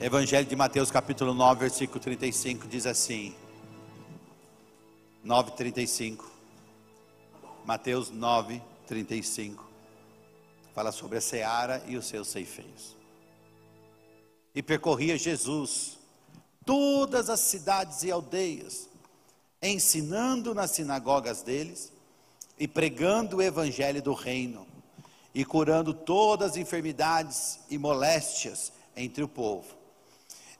Evangelho de Mateus, capítulo 9, versículo 35, diz assim: 9, 35. Mateus 9, 35. Fala sobre a seara e os seus ceifeiros. E percorria Jesus todas as cidades e aldeias, ensinando nas sinagogas deles e pregando o evangelho do reino e curando todas as enfermidades e moléstias entre o povo.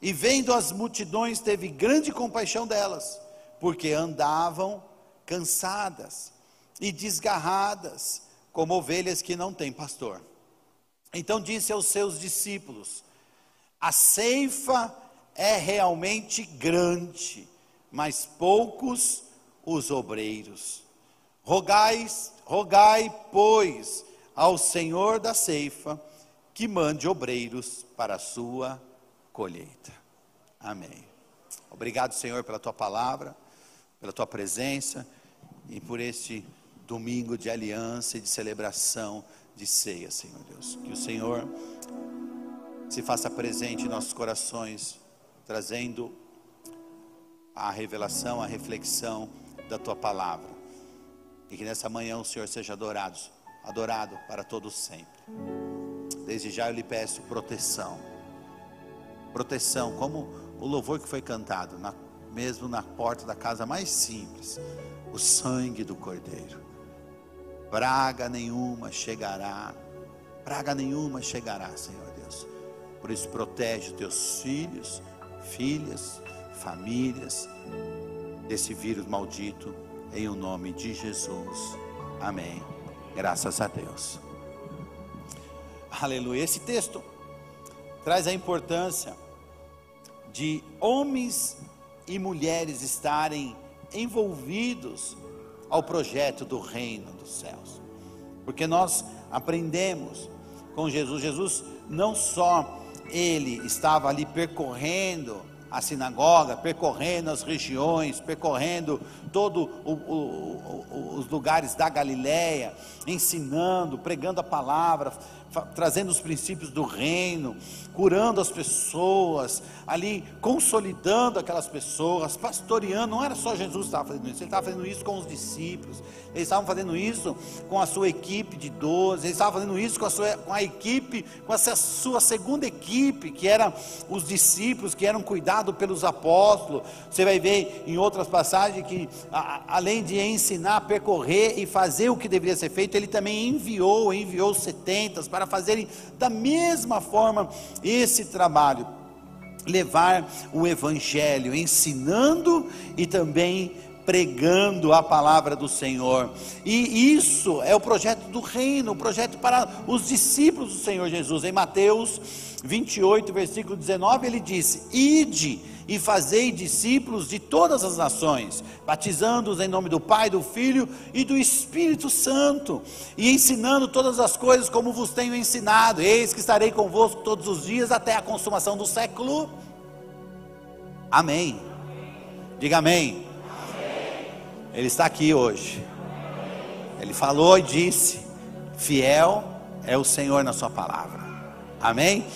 E vendo as multidões, teve grande compaixão delas, porque andavam cansadas e desgarradas, como ovelhas que não têm pastor. Então disse aos seus discípulos: A ceifa é realmente grande, mas poucos os obreiros. Rogai, rogai, pois, ao Senhor da ceifa que mande obreiros para a sua colheita. Amém. Obrigado, Senhor, pela tua palavra, pela tua presença e por este domingo de aliança e de celebração de ceia, Senhor Deus. Que o Senhor se faça presente em nossos corações, trazendo a revelação, a reflexão da tua palavra. E que nessa manhã o Senhor seja adorado, adorado para todos sempre. Desde já eu lhe peço proteção proteção, como o louvor que foi cantado, na, mesmo na porta da casa mais simples, o sangue do Cordeiro. Praga nenhuma chegará, praga nenhuma chegará, Senhor Deus. Por isso, protege teus filhos, filhas, famílias desse vírus maldito, em o nome de Jesus. Amém. Graças a Deus. Aleluia. Esse texto traz a importância de homens e mulheres estarem envolvidos ao projeto do reino dos céus. Porque nós aprendemos com Jesus, Jesus não só ele estava ali percorrendo a sinagoga, percorrendo as regiões, percorrendo todos os lugares da Galiléia, ensinando, pregando a palavra, trazendo os princípios do reino, curando as pessoas, ali consolidando aquelas pessoas, pastoreando. Não era só Jesus que estava fazendo isso, ele estava fazendo isso com os discípulos, eles estavam fazendo isso com a sua equipe de 12, eles estavam fazendo isso com a sua com a equipe, com sua segunda equipe, que eram os discípulos que eram cuidados pelos apóstolos. Você vai ver em outras passagens que, a, além de ensinar percorrer e fazer o que deveria ser feito, ele também enviou, enviou 70 para fazerem da mesma forma esse trabalho levar o evangelho, ensinando e também pregando a palavra do Senhor. E isso é o projeto do reino, o projeto para os discípulos do Senhor Jesus. Em Mateus 28, versículo 19, ele disse: Ide e fazei discípulos de todas as nações, batizando-os em nome do Pai, do Filho e do Espírito Santo, e ensinando todas as coisas como vos tenho ensinado. Eis que estarei convosco todos os dias até a consumação do século. Amém. Diga amém. Ele está aqui hoje. Ele falou e disse: Fiel é o Senhor na Sua palavra. Amém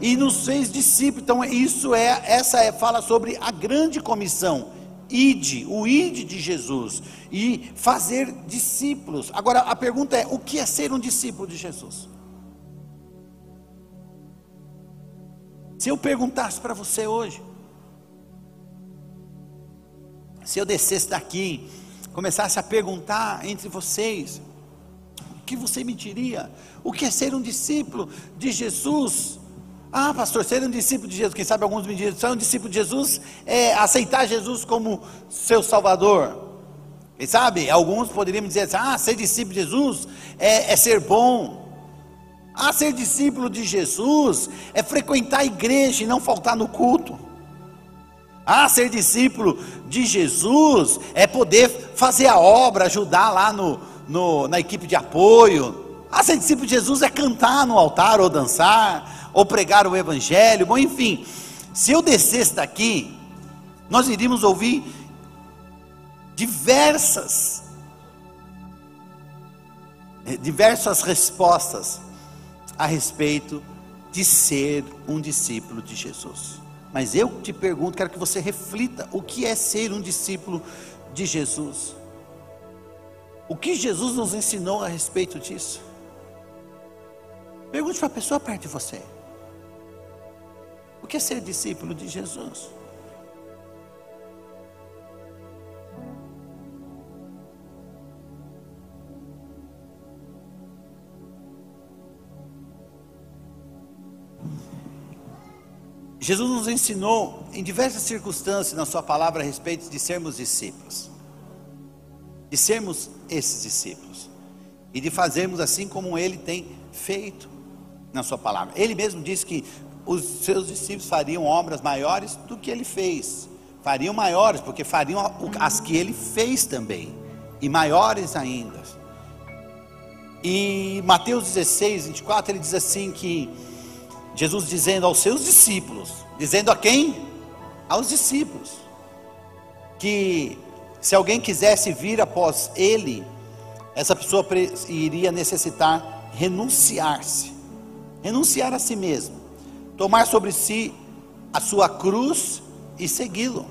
e nos fez discípulos. Então isso é essa é, fala sobre a grande comissão, ide, o ide de Jesus e fazer discípulos. Agora a pergunta é: o que é ser um discípulo de Jesus? Se eu perguntasse para você hoje, se eu descesse daqui, começasse a perguntar entre vocês, o que você me diria? O que é ser um discípulo de Jesus? Ah, pastor, ser um discípulo de Jesus, quem sabe alguns me dizem, ser um discípulo de Jesus é aceitar Jesus como seu Salvador. Quem sabe? Alguns poderiam dizer assim, ah, ser discípulo de Jesus é, é ser bom. Ah, ser discípulo de Jesus é frequentar a igreja e não faltar no culto. Ah, ser discípulo de Jesus é poder fazer a obra, ajudar lá no, no, na equipe de apoio. Ah, ser discípulo de Jesus é cantar no altar ou dançar ou pregar o Evangelho, bom, enfim, se eu descesse daqui, nós iríamos ouvir diversas, diversas respostas a respeito de ser um discípulo de Jesus. Mas eu te pergunto, quero que você reflita: o que é ser um discípulo de Jesus? O que Jesus nos ensinou a respeito disso? Pergunte para a pessoa perto de você. O que é ser discípulo de Jesus? Jesus nos ensinou em diversas circunstâncias na Sua palavra a respeito de sermos discípulos, de sermos esses discípulos e de fazermos assim como Ele tem feito na Sua palavra. Ele mesmo disse que os seus discípulos fariam obras maiores do que Ele fez, fariam maiores, porque fariam as que Ele fez também, e maiores ainda. E Mateus 16, 24, ele diz assim que Jesus dizendo aos seus discípulos, dizendo a quem? Aos discípulos, que se alguém quisesse vir após ele, essa pessoa iria necessitar renunciar-se, renunciar a si mesmo, tomar sobre si a sua cruz e segui-lo.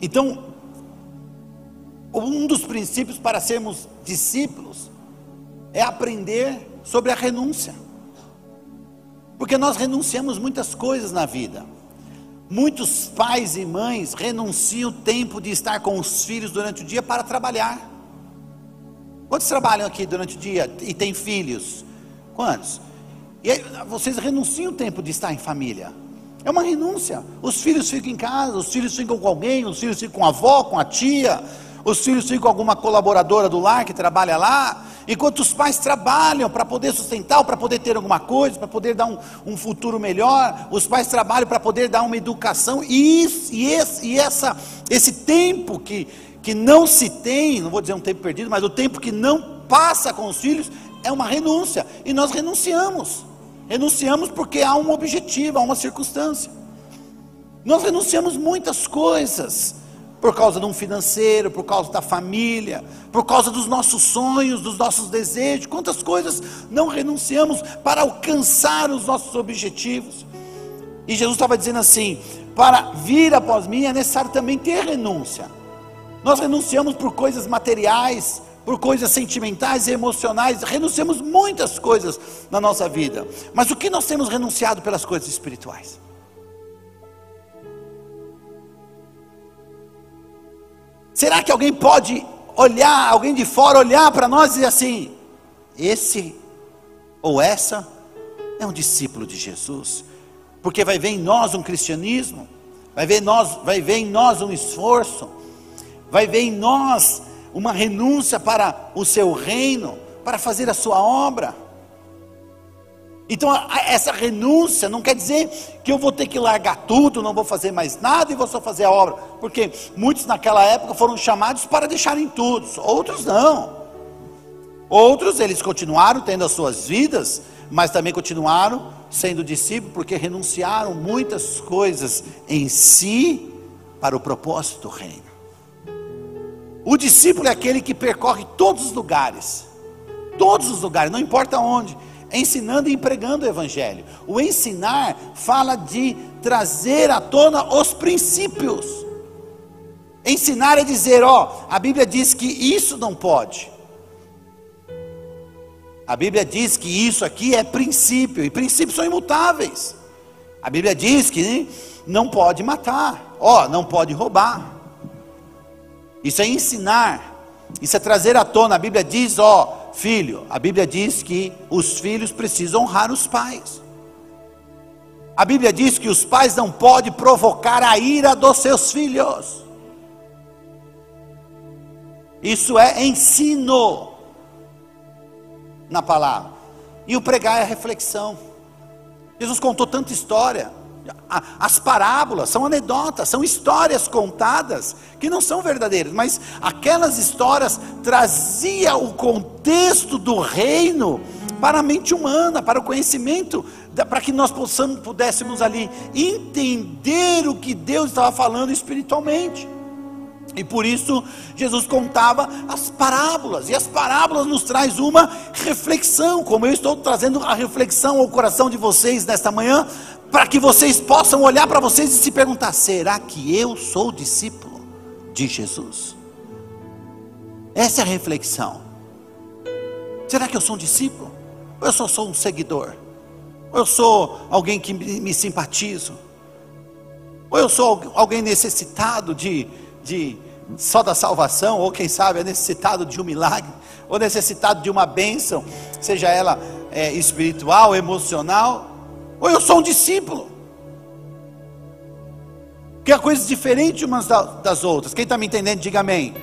Então, um dos princípios para sermos discípulos é aprender sobre a renúncia. Porque nós renunciamos muitas coisas na vida. Muitos pais e mães renunciam o tempo de estar com os filhos durante o dia para trabalhar. Quantos trabalham aqui durante o dia e têm filhos? Quantos? E aí, vocês renunciam o tempo de estar em família. É uma renúncia. Os filhos ficam em casa, os filhos ficam com alguém, os filhos ficam com a avó, com a tia, os filhos ficam com alguma colaboradora do lar que trabalha lá. Enquanto os pais trabalham para poder sustentar, para poder ter alguma coisa, para poder dar um, um, futuro melhor, os pais trabalham para poder dar uma educação, e, isso, e, esse, e essa, esse tempo que, que não se tem, não vou dizer um tempo perdido, mas o tempo que não passa com os filhos, é uma renúncia, e nós renunciamos, renunciamos porque há um objetivo, há uma circunstância. Nós renunciamos muitas coisas, por causa de um financeiro, por causa da família, por causa dos nossos sonhos, dos nossos desejos, quantas coisas não renunciamos para alcançar os nossos objetivos. E Jesus estava dizendo assim: para vir após mim é necessário também ter renúncia. Nós renunciamos por coisas materiais, por coisas sentimentais e emocionais, renunciamos muitas coisas na nossa vida. Mas o que nós temos renunciado pelas coisas espirituais? Será que alguém pode olhar, alguém de fora olhar para nós e dizer assim: esse ou essa é um discípulo de Jesus? Porque vai ver em nós um cristianismo, vai ver, nós, vai ver em nós um esforço, vai ver em nós uma renúncia para o seu reino, para fazer a sua obra. Então, essa renúncia não quer dizer que eu vou ter que largar tudo, não vou fazer mais nada e vou só fazer a obra, porque muitos naquela época foram chamados para deixarem tudo, outros não. Outros eles continuaram tendo as suas vidas, mas também continuaram sendo discípulos, porque renunciaram muitas coisas em si para o propósito do reino. O discípulo é aquele que percorre todos os lugares, todos os lugares, não importa onde ensinando e pregando o Evangelho. O ensinar fala de trazer à tona os princípios. Ensinar é dizer, ó, a Bíblia diz que isso não pode. A Bíblia diz que isso aqui é princípio, e princípios são imutáveis. A Bíblia diz que não pode matar, ó, não pode roubar. Isso é ensinar, isso é trazer à tona. A Bíblia diz, ó, filho, a Bíblia diz que os filhos precisam honrar os pais. A Bíblia diz que os pais não podem provocar a ira dos seus filhos. Isso é ensino na palavra. E o pregar é reflexão. Jesus contou tanta história. As parábolas são anedotas, são histórias contadas que não são verdadeiras, mas aquelas histórias trazia o contexto do reino para a mente humana, para o conhecimento, para que nós possamos, pudéssemos ali entender o que Deus estava falando espiritualmente. E por isso Jesus contava as parábolas, e as parábolas nos traz uma reflexão, como eu estou trazendo a reflexão ao coração de vocês nesta manhã, para que vocês possam olhar para vocês e se perguntar: será que eu sou discípulo de Jesus? Essa é a reflexão. Será que eu sou um discípulo? Ou eu só sou um seguidor? Ou eu sou alguém que me simpatizo? Ou eu sou alguém necessitado de, de só da salvação, ou quem sabe é necessitado de um milagre, ou necessitado de uma bênção, seja ela é, espiritual, emocional, ou eu sou um discípulo. Que é coisas diferentes umas das outras. Quem está me entendendo, diga amém.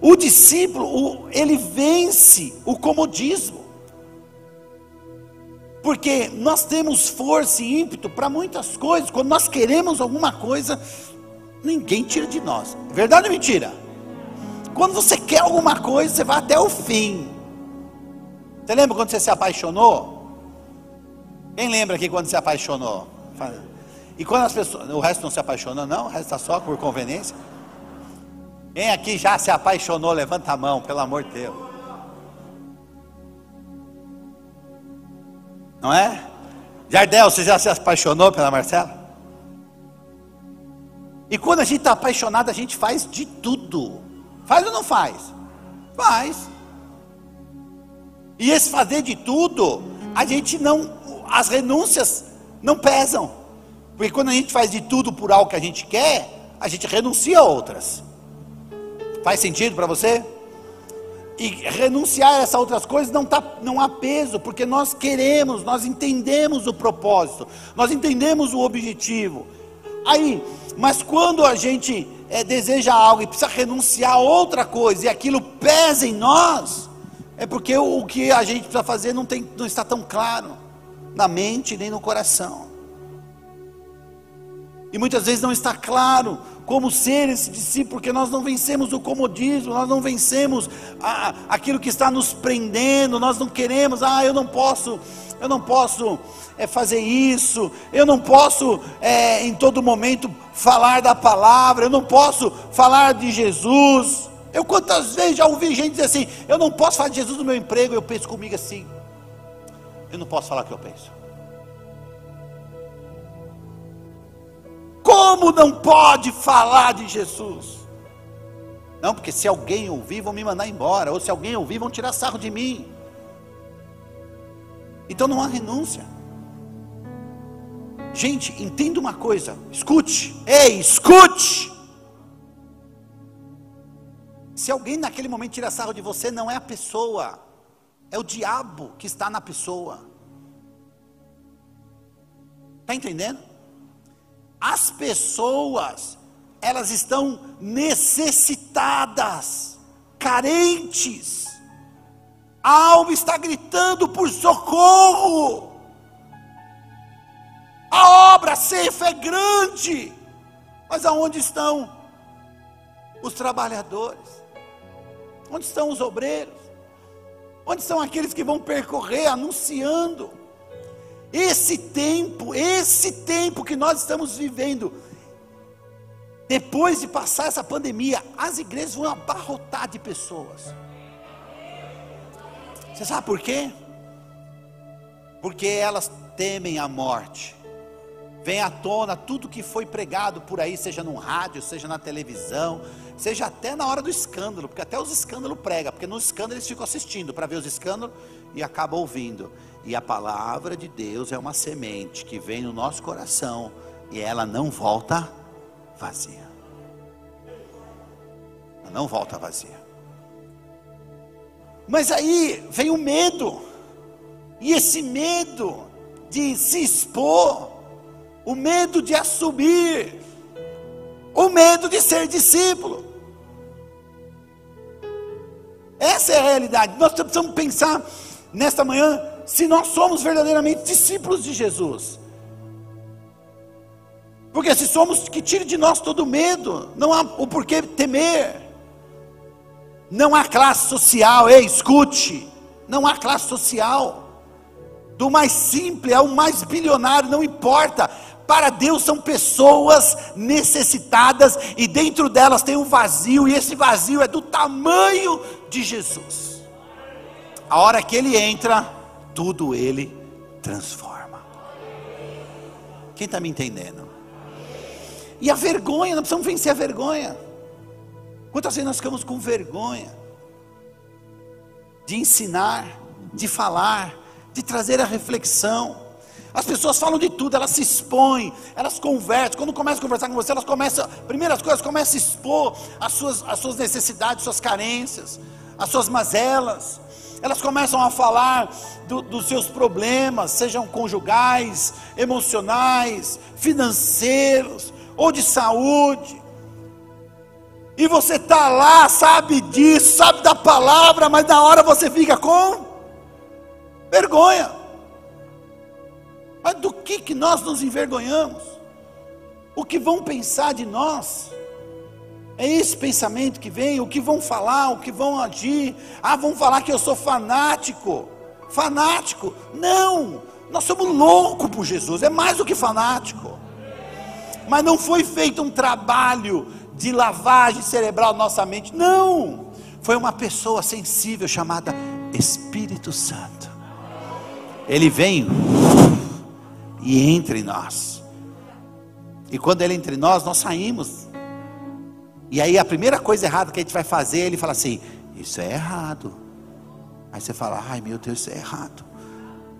O discípulo, ele vence o comodismo. Porque nós temos força e ímpeto para muitas coisas. Quando nós queremos alguma coisa, ninguém tira de nós. Verdade ou mentira? Quando você quer alguma coisa, você vai até o fim. Você lembra quando você se apaixonou? Quem lembra aqui quando se apaixonou? E quando as pessoas. O resto não se apaixona, não? O resto está só por conveniência? Quem aqui já se apaixonou? Levanta a mão, pelo amor de Deus. Não é? Jardel, você já se apaixonou pela Marcela? E quando a gente está apaixonado, a gente faz de tudo. Faz ou não faz? Faz. E esse fazer de tudo, a gente não, as renúncias não pesam. Porque quando a gente faz de tudo por algo que a gente quer, a gente renuncia a outras. Faz sentido para você? E renunciar a essas outras coisas não, tá, não há peso, porque nós queremos, nós entendemos o propósito, nós entendemos o objetivo. Aí, mas quando a gente é, deseja algo e precisa renunciar a outra coisa, e aquilo pesa em nós, é porque o, o que a gente precisa fazer não, tem, não está tão claro na mente nem no coração. E muitas vezes não está claro como ser esse discípulo, porque nós não vencemos o comodismo, nós não vencemos a, aquilo que está nos prendendo, nós não queremos, ah, eu não posso, eu não posso é, fazer isso, eu não posso é, em todo momento falar da palavra, eu não posso falar de Jesus. Eu quantas vezes já ouvi gente dizer assim, eu não posso falar de Jesus no meu emprego, eu penso comigo assim, eu não posso falar o que eu penso. Como não pode falar de Jesus? Não, porque se alguém ouvir, vão me mandar embora, ou se alguém ouvir, vão tirar sarro de mim. Então não há renúncia. Gente, entenda uma coisa, escute, ei, escute. Se alguém naquele momento tira sarro de você, não é a pessoa, é o diabo que está na pessoa. Está entendendo? As pessoas, elas estão necessitadas, carentes. A alma está gritando por socorro. A obra, ceifa é grande. Mas aonde estão os trabalhadores? Onde estão os obreiros? Onde estão aqueles que vão percorrer anunciando? Esse tempo, esse tempo que nós estamos vivendo, depois de passar essa pandemia, as igrejas vão abarrotar de pessoas. Você sabe por quê? Porque elas temem a morte. Vem à tona tudo que foi pregado por aí, seja no rádio, seja na televisão, seja até na hora do escândalo, porque até os escândalos pregam, porque no escândalo eles ficam assistindo para ver os escândalos e acabam ouvindo. E a palavra de Deus é uma semente que vem no nosso coração e ela não volta vazia. Ela não volta vazia. Mas aí vem o medo. E esse medo de se expor, o medo de assumir, o medo de ser discípulo. Essa é a realidade. Nós precisamos pensar nesta manhã se nós somos verdadeiramente discípulos de Jesus. Porque se somos, que tire de nós todo medo, não há o porquê temer. Não há classe social, ei, escute, não há classe social. Do mais simples ao mais bilionário, não importa. Para Deus são pessoas necessitadas e dentro delas tem um vazio, e esse vazio é do tamanho de Jesus. A hora que ele entra, tudo ele transforma. Quem está me entendendo? E a vergonha, nós precisamos vencer a vergonha. Quantas vezes nós ficamos com vergonha de ensinar, de falar, de trazer a reflexão? As pessoas falam de tudo, elas se expõem, elas conversam. Quando começam a conversar com você, elas começam, primeiras coisas, começam a expor as suas, as suas necessidades, suas carências, as suas mazelas. Elas começam a falar do, dos seus problemas, sejam conjugais, emocionais, financeiros ou de saúde. E você está lá, sabe disso, sabe da palavra, mas na hora você fica com vergonha. Mas do que, que nós nos envergonhamos? O que vão pensar de nós? É esse pensamento que vem, o que vão falar, o que vão agir. Ah, vão falar que eu sou fanático. Fanático? Não, nós somos loucos por Jesus, é mais do que fanático. Mas não foi feito um trabalho de lavagem cerebral na nossa mente, não. Foi uma pessoa sensível chamada Espírito Santo. Ele vem e entra em nós. E quando Ele entra em nós, nós saímos. E aí a primeira coisa errada que a gente vai fazer, Ele fala assim: Isso é errado. Aí você fala: Ai meu Deus, isso é errado.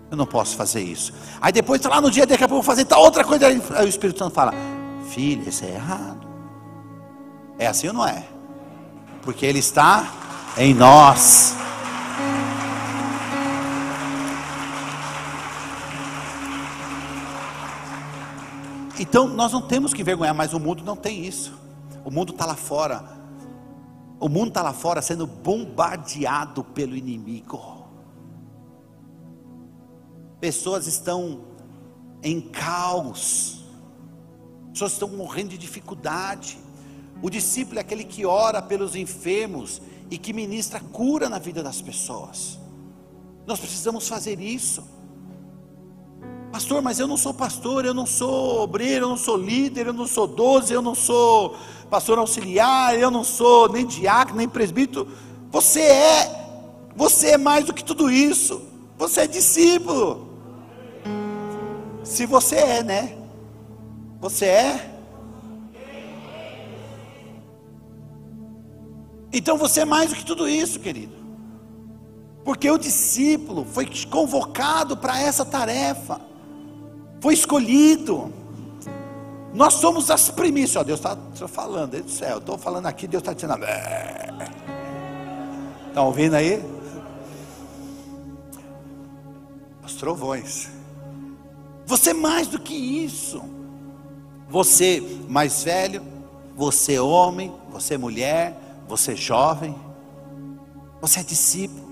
Eu não posso fazer isso. Aí depois, lá no dia, daqui a pouco, vou fazer tal outra coisa. Aí o Espírito Santo fala: Filho, isso é errado. É assim ou não é? Porque Ele está em nós. Então nós não temos que envergonhar, mas o mundo não tem isso. O mundo está lá fora. O mundo está lá fora sendo bombardeado pelo inimigo. Pessoas estão em caos. Pessoas estão morrendo de dificuldade. O discípulo é aquele que ora pelos enfermos e que ministra cura na vida das pessoas. Nós precisamos fazer isso. Pastor, mas eu não sou pastor, eu não sou obreiro, eu não sou líder, eu não sou doze, eu não sou pastor auxiliar, eu não sou nem diácono, nem presbítero. Você é, você é mais do que tudo isso. Você é discípulo. Se você é, né? Você é. Então você é mais do que tudo isso, querido. Porque o discípulo foi convocado para essa tarefa foi escolhido. Nós somos as primícias. Ó, Deus está falando, do céu. Estou falando aqui, Deus está dizendo. Estão tá ouvindo aí? Os trovões. Você é mais do que isso. Você mais velho, você homem, você mulher, você jovem, você é discípulo.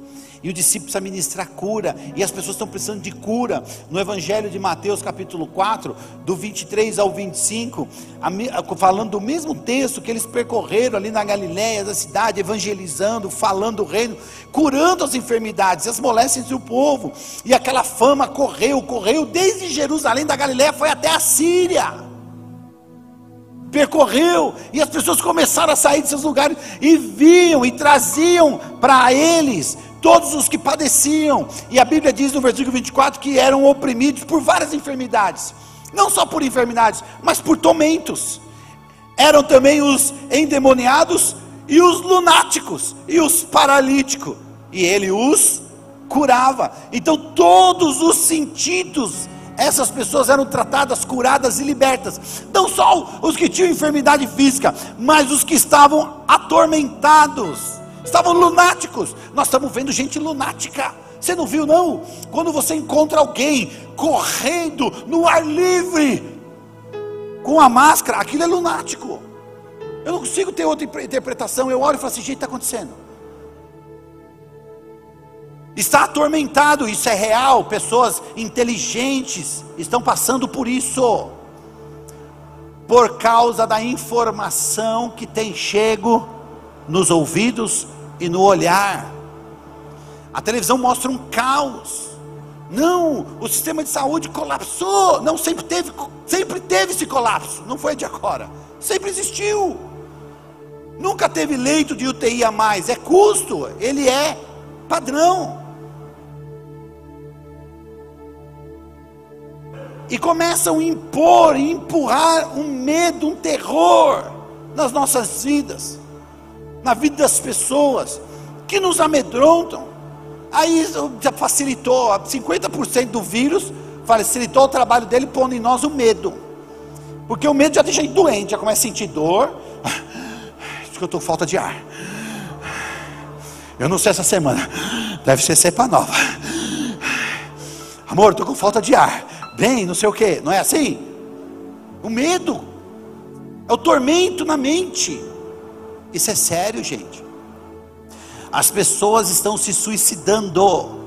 E o discípulo precisa ministrar cura. E as pessoas estão precisando de cura. No Evangelho de Mateus, capítulo 4, do 23 ao 25, falando do mesmo texto que eles percorreram ali na Galiléia, da cidade, evangelizando, falando do reino, curando as enfermidades, as moléstias do povo. E aquela fama correu, correu desde Jerusalém da Galiléia, foi até a Síria percorreu, e as pessoas começaram a sair de seus lugares e viam e traziam para eles todos os que padeciam, e a Bíblia diz no versículo 24 que eram oprimidos por várias enfermidades, não só por enfermidades, mas por tormentos. Eram também os endemoniados e os lunáticos e os paralíticos, e ele os curava. Então, todos os sentidos, essas pessoas eram tratadas, curadas e libertas. Não só os que tinham enfermidade física, mas os que estavam atormentados estavam lunáticos. Nós estamos vendo gente lunática. Você não viu, não? Quando você encontra alguém correndo no ar livre, com a máscara, aquilo é lunático. Eu não consigo ter outra interpretação. Eu olho e falo assim: gente, está acontecendo. Está atormentado, isso é real. Pessoas inteligentes estão passando por isso, por causa da informação que tem chego nos ouvidos e no olhar. A televisão mostra um caos, Não, o sistema de saúde colapsou. Não sempre teve, sempre teve esse colapso. Não foi de agora. Sempre existiu. Nunca teve leito de UTI a mais. É custo. Ele é padrão. E começam a impor, empurrar um medo, um terror nas nossas vidas, na vida das pessoas, que nos amedrontam. Aí já facilitou, 50% do vírus facilitou o trabalho dele pondo em nós o medo. Porque o medo já deixa gente doente, já começa a sentir dor. Acho que eu estou com falta de ar. Eu não sei essa semana. Deve ser cepa nova. Amor, estou com falta de ar. Bem, não sei o que. Não é assim? O medo é o tormento na mente. Isso é sério, gente. As pessoas estão se suicidando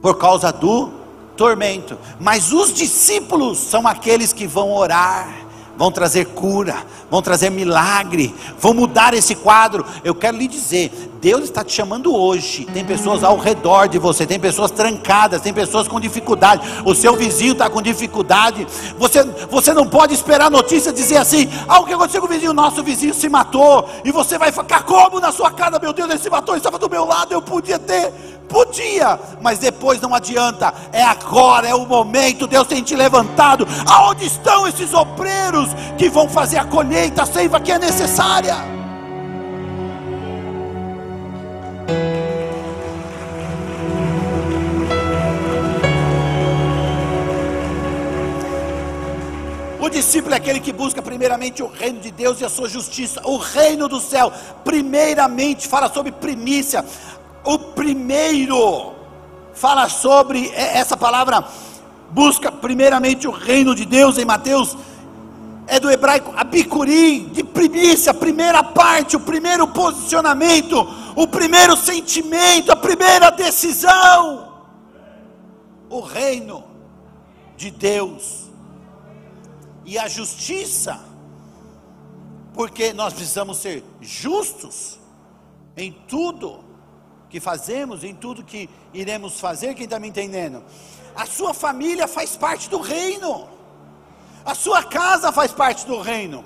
por causa do tormento. Mas os discípulos são aqueles que vão orar, vão trazer cura, vão trazer milagre, vão mudar esse quadro. Eu quero lhe dizer, Deus está te chamando hoje. Tem pessoas ao redor de você, tem pessoas trancadas, tem pessoas com dificuldade. O seu vizinho está com dificuldade. Você, você não pode esperar a notícia dizer assim: ah, o que aconteceu com o vizinho? Nosso vizinho se matou. E você vai ficar como na sua casa? Meu Deus, ele se matou, ele estava do meu lado, eu podia ter. Podia, mas depois não adianta. É agora, é o momento. Deus tem te levantado. Aonde estão esses obreiros que vão fazer a colheita, a seiva que é necessária? O discípulo é aquele que busca primeiramente o reino de Deus e a sua justiça, o reino do céu. Primeiramente, fala sobre primícia. O primeiro fala sobre essa palavra, busca primeiramente o reino de Deus em Mateus. É do hebraico abicurim, de primícia, primeira parte, o primeiro posicionamento, o primeiro sentimento, a primeira decisão. O reino de Deus e a justiça, porque nós precisamos ser justos em tudo que fazemos, em tudo que iremos fazer. Quem está me entendendo? A sua família faz parte do reino, a sua casa faz parte do reino.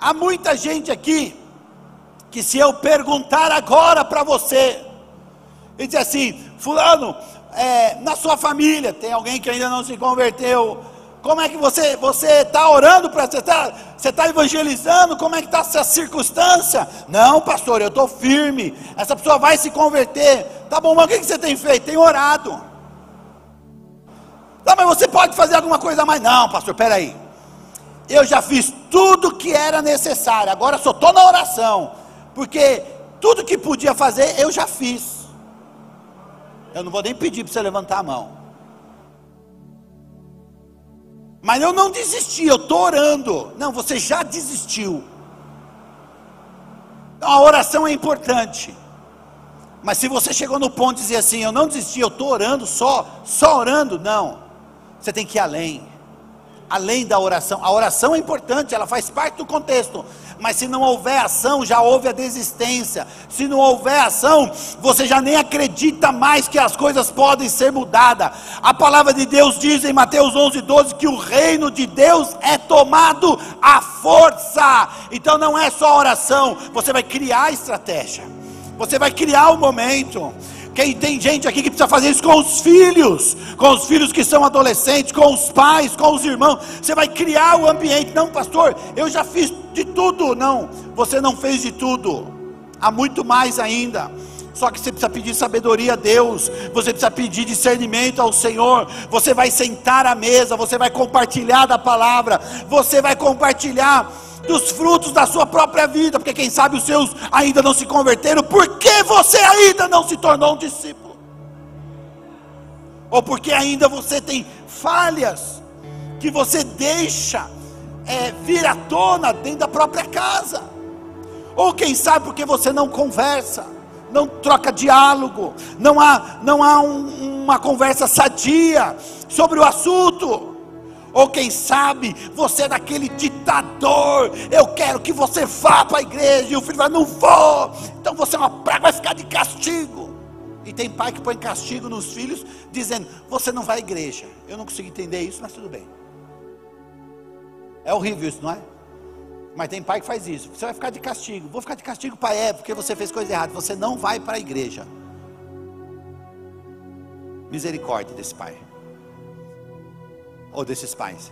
Há muita gente aqui que, se eu perguntar agora para você, e dizer assim: Fulano, é, na sua família tem alguém que ainda não se converteu, como é que você você está orando para você está você tá evangelizando? Como é que está essa circunstância? Não, pastor, eu estou firme. Essa pessoa vai se converter. Tá bom, mas o que, que você tem feito? Tem orado. Tá, mas você pode fazer alguma coisa a mais? Não, pastor, peraí. Eu já fiz tudo que era necessário. Agora só estou na oração. Porque tudo que podia fazer, eu já fiz. Eu não vou nem pedir para você levantar a mão. Mas eu não desisti, eu estou orando. Não, você já desistiu. A oração é importante. Mas se você chegou no ponto de dizer assim, eu não desisti, eu estou orando só, só orando, não. Você tem que ir além além da oração. A oração é importante, ela faz parte do contexto. Mas se não houver ação, já houve a desistência. Se não houver ação, você já nem acredita mais que as coisas podem ser mudadas. A palavra de Deus diz em Mateus 11, 12 que o reino de Deus é tomado à força. Então não é só oração, você vai criar estratégia. Você vai criar o momento. Quem tem gente aqui que precisa fazer isso com os filhos, com os filhos que são adolescentes, com os pais, com os irmãos. Você vai criar o ambiente. Não, pastor, eu já fiz de tudo. Não, você não fez de tudo. Há muito mais ainda. Só que você precisa pedir sabedoria a Deus, você precisa pedir discernimento ao Senhor. Você vai sentar à mesa, você vai compartilhar da palavra, você vai compartilhar dos frutos da sua própria vida, porque quem sabe os seus ainda não se converteram, porque você ainda não se tornou um discípulo, ou porque ainda você tem falhas que você deixa é, vir à tona dentro da própria casa, ou quem sabe porque você não conversa, não troca diálogo, não há, não há um, uma conversa sadia sobre o assunto. Ou quem sabe você é daquele ditador. Eu quero que você vá para a igreja. E o filho vai, não vou. Então você é uma praga, vai ficar de castigo. E tem pai que põe castigo nos filhos, dizendo: Você não vai à igreja. Eu não consigo entender isso, mas tudo bem. É horrível isso, não é? Mas tem pai que faz isso. Você vai ficar de castigo. Vou ficar de castigo, pai, é porque você fez coisa errada. Você não vai para a igreja. Misericórdia desse pai, ou desses pais,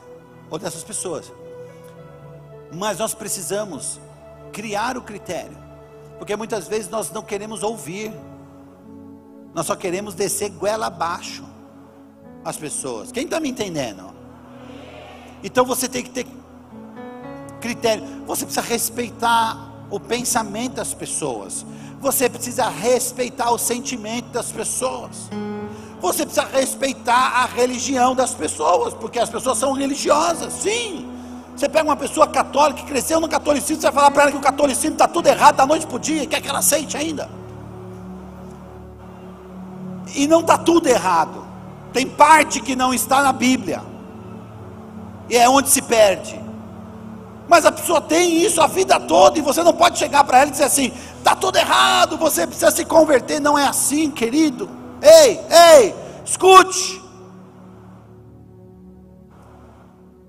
ou dessas pessoas. Mas nós precisamos criar o critério, porque muitas vezes nós não queremos ouvir, nós só queremos descer goela abaixo as pessoas. Quem está me entendendo? Então você tem que ter critério. Você precisa respeitar o pensamento das pessoas. Você precisa respeitar o sentimento das pessoas. Você precisa respeitar a religião das pessoas, porque as pessoas são religiosas, sim. Você pega uma pessoa católica que cresceu no catolicismo, você vai falar para ela que o catolicismo está tudo errado da noite para o dia, quer que ela aceite ainda. E não está tudo errado. Tem parte que não está na Bíblia. E é onde se perde. Mas a pessoa tem isso a vida toda e você não pode chegar para ela e dizer assim: está tudo errado, você precisa se converter. Não é assim, querido. Ei, ei, escute.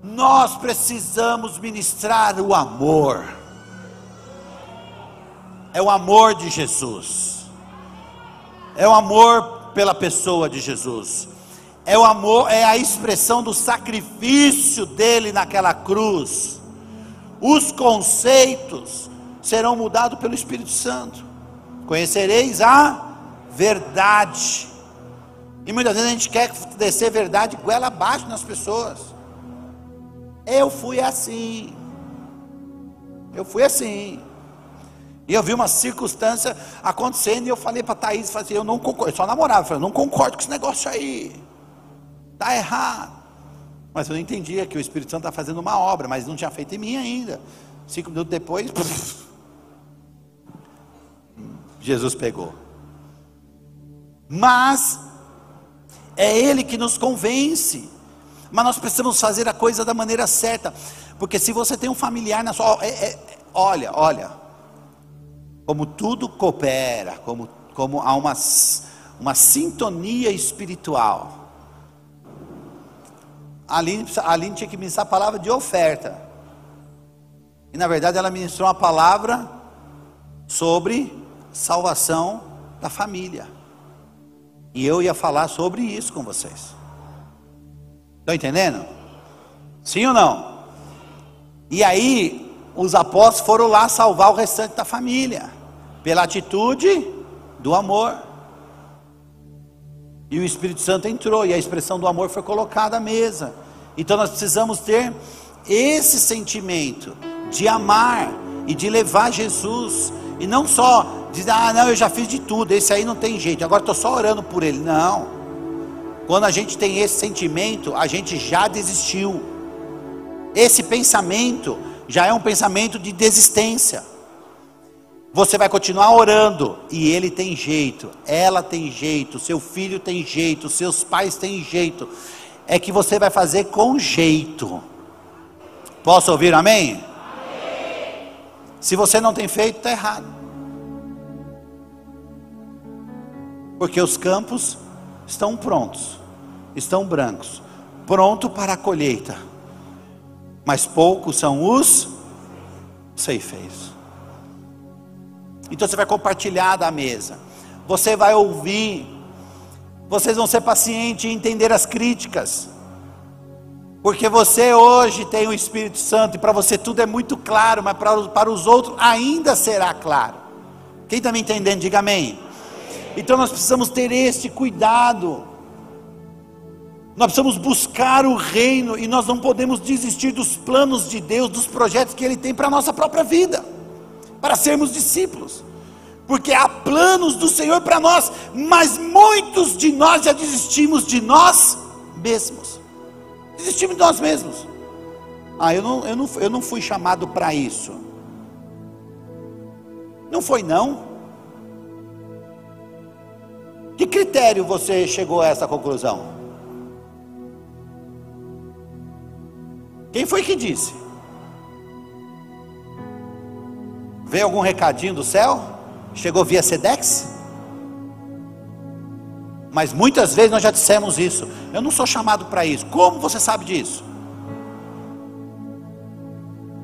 Nós precisamos ministrar o amor. É o amor de Jesus. É o amor pela pessoa de Jesus. É o amor, é a expressão do sacrifício dele naquela cruz os conceitos serão mudados pelo Espírito Santo. Conhecereis a verdade. E muitas vezes a gente quer descer verdade goela abaixo nas pessoas. Eu fui assim. Eu fui assim. E eu vi uma circunstância acontecendo e eu falei para Thaís, falei assim, eu não concordo, eu só namorava, eu falei, não concordo com esse negócio aí. Está errado. Mas eu não entendia que o Espírito Santo está fazendo uma obra, mas não tinha feito em mim ainda. Cinco minutos depois, Jesus pegou. Mas é Ele que nos convence. Mas nós precisamos fazer a coisa da maneira certa. Porque se você tem um familiar na sua. É, é, olha, olha. Como tudo coopera, como, como há uma, uma sintonia espiritual a Aline, a Aline tinha que ministrar a palavra de oferta. E na verdade ela ministrou uma palavra sobre salvação da família. E eu ia falar sobre isso com vocês. Estão entendendo? Sim ou não? E aí, os apóstolos foram lá salvar o restante da família, pela atitude do amor. E o Espírito Santo entrou, e a expressão do amor foi colocada à mesa. Então nós precisamos ter esse sentimento de amar e de levar Jesus, e não só dizer, ah, não, eu já fiz de tudo, esse aí não tem jeito, agora estou só orando por ele. Não. Quando a gente tem esse sentimento, a gente já desistiu. Esse pensamento já é um pensamento de desistência. Você vai continuar orando e ele tem jeito, ela tem jeito, seu filho tem jeito, seus pais têm jeito. É que você vai fazer com jeito. Posso ouvir amém? Se você não tem feito, está errado. Porque os campos estão prontos, estão brancos, pronto para a colheita. Mas poucos são os ceifeiros. Então você vai compartilhar da mesa. Você vai ouvir. Vocês vão ser pacientes e entender as críticas. Porque você hoje tem o Espírito Santo e para você tudo é muito claro, mas para, para os outros ainda será claro. Quem está me entendendo, diga amém. Então nós precisamos ter este cuidado. Nós precisamos buscar o reino e nós não podemos desistir dos planos de Deus, dos projetos que Ele tem para a nossa própria vida para sermos discípulos, porque há planos do Senhor para nós, mas muitos de nós já desistimos de nós mesmos, desistimos de nós mesmos. Ah, eu não, eu não, eu não fui chamado para isso. Não foi não? Que critério você chegou a essa conclusão? Quem foi que disse? Veio algum recadinho do céu? Chegou via Sedex? Mas muitas vezes nós já dissemos isso. Eu não sou chamado para isso. Como você sabe disso?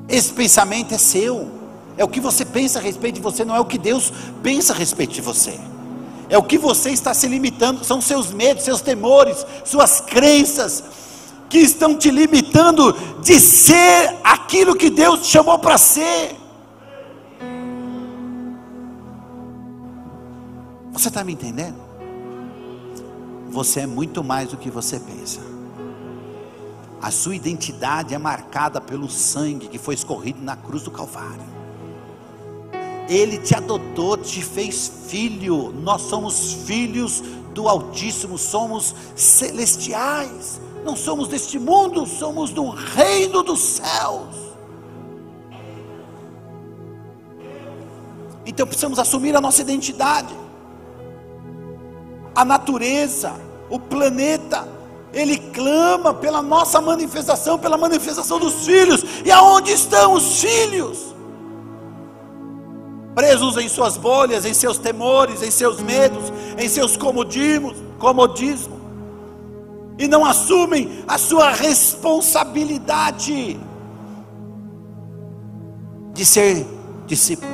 Esse pensamento é seu. É o que você pensa a respeito de você, não é o que Deus pensa a respeito de você. É o que você está se limitando, são seus medos, seus temores, suas crenças que estão te limitando de ser aquilo que Deus te chamou para ser. Você está me entendendo? Você é muito mais do que você pensa. A sua identidade é marcada pelo sangue que foi escorrido na cruz do Calvário. Ele te adotou, te fez filho. Nós somos filhos do Altíssimo, somos celestiais. Não somos deste mundo, somos do reino dos céus. Então precisamos assumir a nossa identidade. A natureza, o planeta, ele clama pela nossa manifestação, pela manifestação dos filhos. E aonde estão os filhos? presos em suas bolhas, em seus temores, em seus medos, em seus comodismos, comodismo, e não assumem a sua responsabilidade de ser discípulo.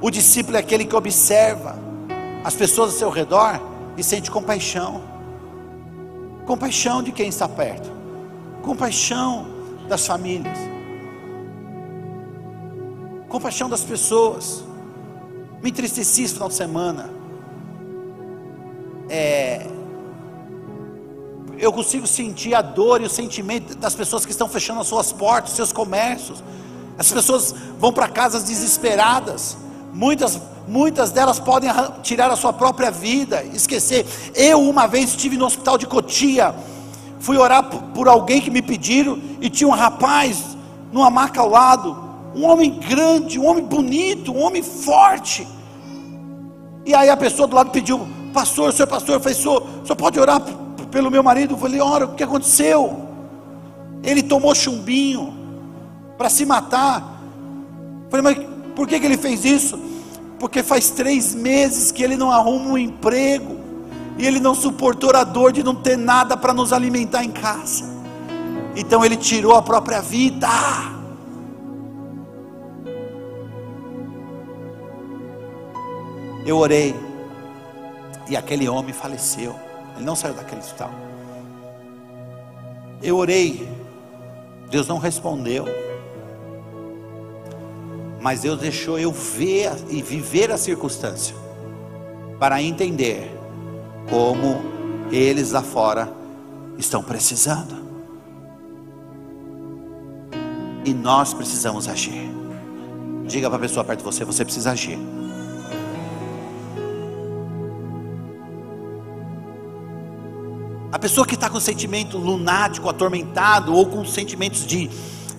O discípulo é aquele que observa as pessoas ao seu redor e sente compaixão. Compaixão de quem está perto, compaixão das famílias compaixão das pessoas. Me entristeci esse final de semana. É, eu consigo sentir a dor e o sentimento das pessoas que estão fechando as suas portas, seus comércios. As pessoas vão para casas desesperadas. Muitas, muitas delas podem tirar a sua própria vida, esquecer. Eu uma vez estive no hospital de Cotia, fui orar por alguém que me pediram e tinha um rapaz numa maca ao lado um homem grande, um homem bonito, um homem forte. E aí a pessoa do lado pediu, pastor, senhor pastor, eu falei, senhor, senhor pode orar pelo meu marido? Eu falei, ora, o que aconteceu? Ele tomou chumbinho para se matar. Eu falei, mas por que, que ele fez isso? Porque faz três meses que ele não arruma um emprego. E ele não suportou a dor de não ter nada para nos alimentar em casa. Então ele tirou a própria vida. Eu orei. E aquele homem faleceu. Ele não saiu daquele hospital. Eu orei. Deus não respondeu. Mas Deus deixou eu ver e viver a circunstância. Para entender como eles lá fora estão precisando. E nós precisamos agir. Diga para a pessoa perto de você: você precisa agir. A pessoa que está com sentimento lunático, atormentado, ou com sentimentos de,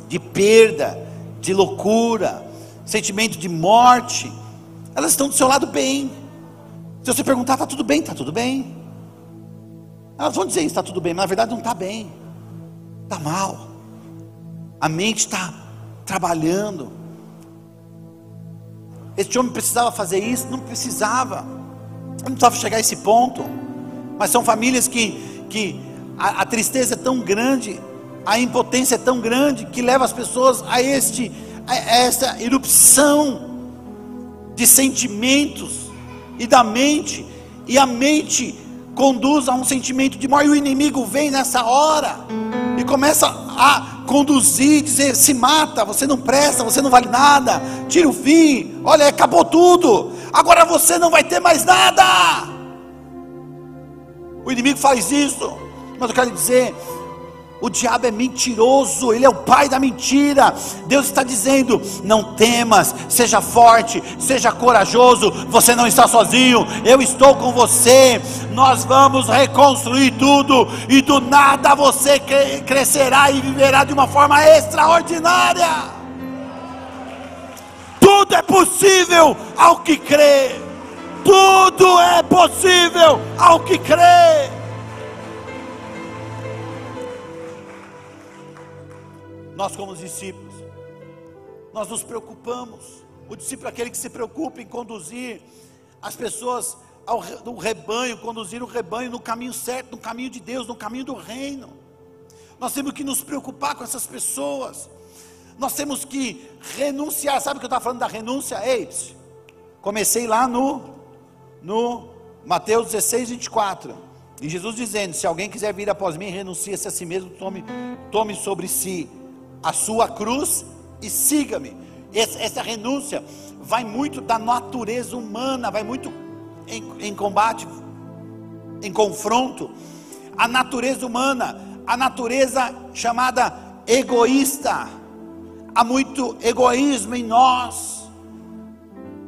de perda, de loucura, sentimento de morte, elas estão do seu lado bem. Se você perguntar, está tudo bem? Está tudo bem. Elas vão dizer está tudo bem, mas na verdade não está bem, está mal. A mente está trabalhando. Este homem precisava fazer isso? Não precisava. Não precisava chegar a esse ponto. Mas são famílias que que a, a tristeza é tão grande, a impotência é tão grande que leva as pessoas a este essa erupção de sentimentos e da mente, e a mente conduz a um sentimento de morte, e o inimigo vem nessa hora e começa a conduzir, dizer: se mata, você não presta, você não vale nada, tira o fim, olha, acabou tudo, agora você não vai ter mais nada. O inimigo faz isso. Mas eu quero dizer, o diabo é mentiroso, ele é o pai da mentira. Deus está dizendo: não temas, seja forte, seja corajoso. Você não está sozinho, eu estou com você. Nós vamos reconstruir tudo, e do nada você crescerá e viverá de uma forma extraordinária. Tudo é possível ao que crê. Tudo é possível ao que crê. Nós, como discípulos, nós nos preocupamos. O discípulo é aquele que se preocupa em conduzir as pessoas ao do rebanho, conduzir o rebanho no caminho certo, no caminho de Deus, no caminho do reino. Nós temos que nos preocupar com essas pessoas. Nós temos que renunciar. Sabe o que eu estava falando da renúncia? Ei, comecei lá no, no Mateus 16, 24. E Jesus dizendo: Se alguém quiser vir após mim, renuncie-se a si mesmo, tome, tome sobre si a sua cruz e siga-me. Essa, renúncia vai muito da natureza humana, vai muito em, em combate, em confronto. A natureza humana a natureza chamada egoísta. Há muito egoísmo em nós,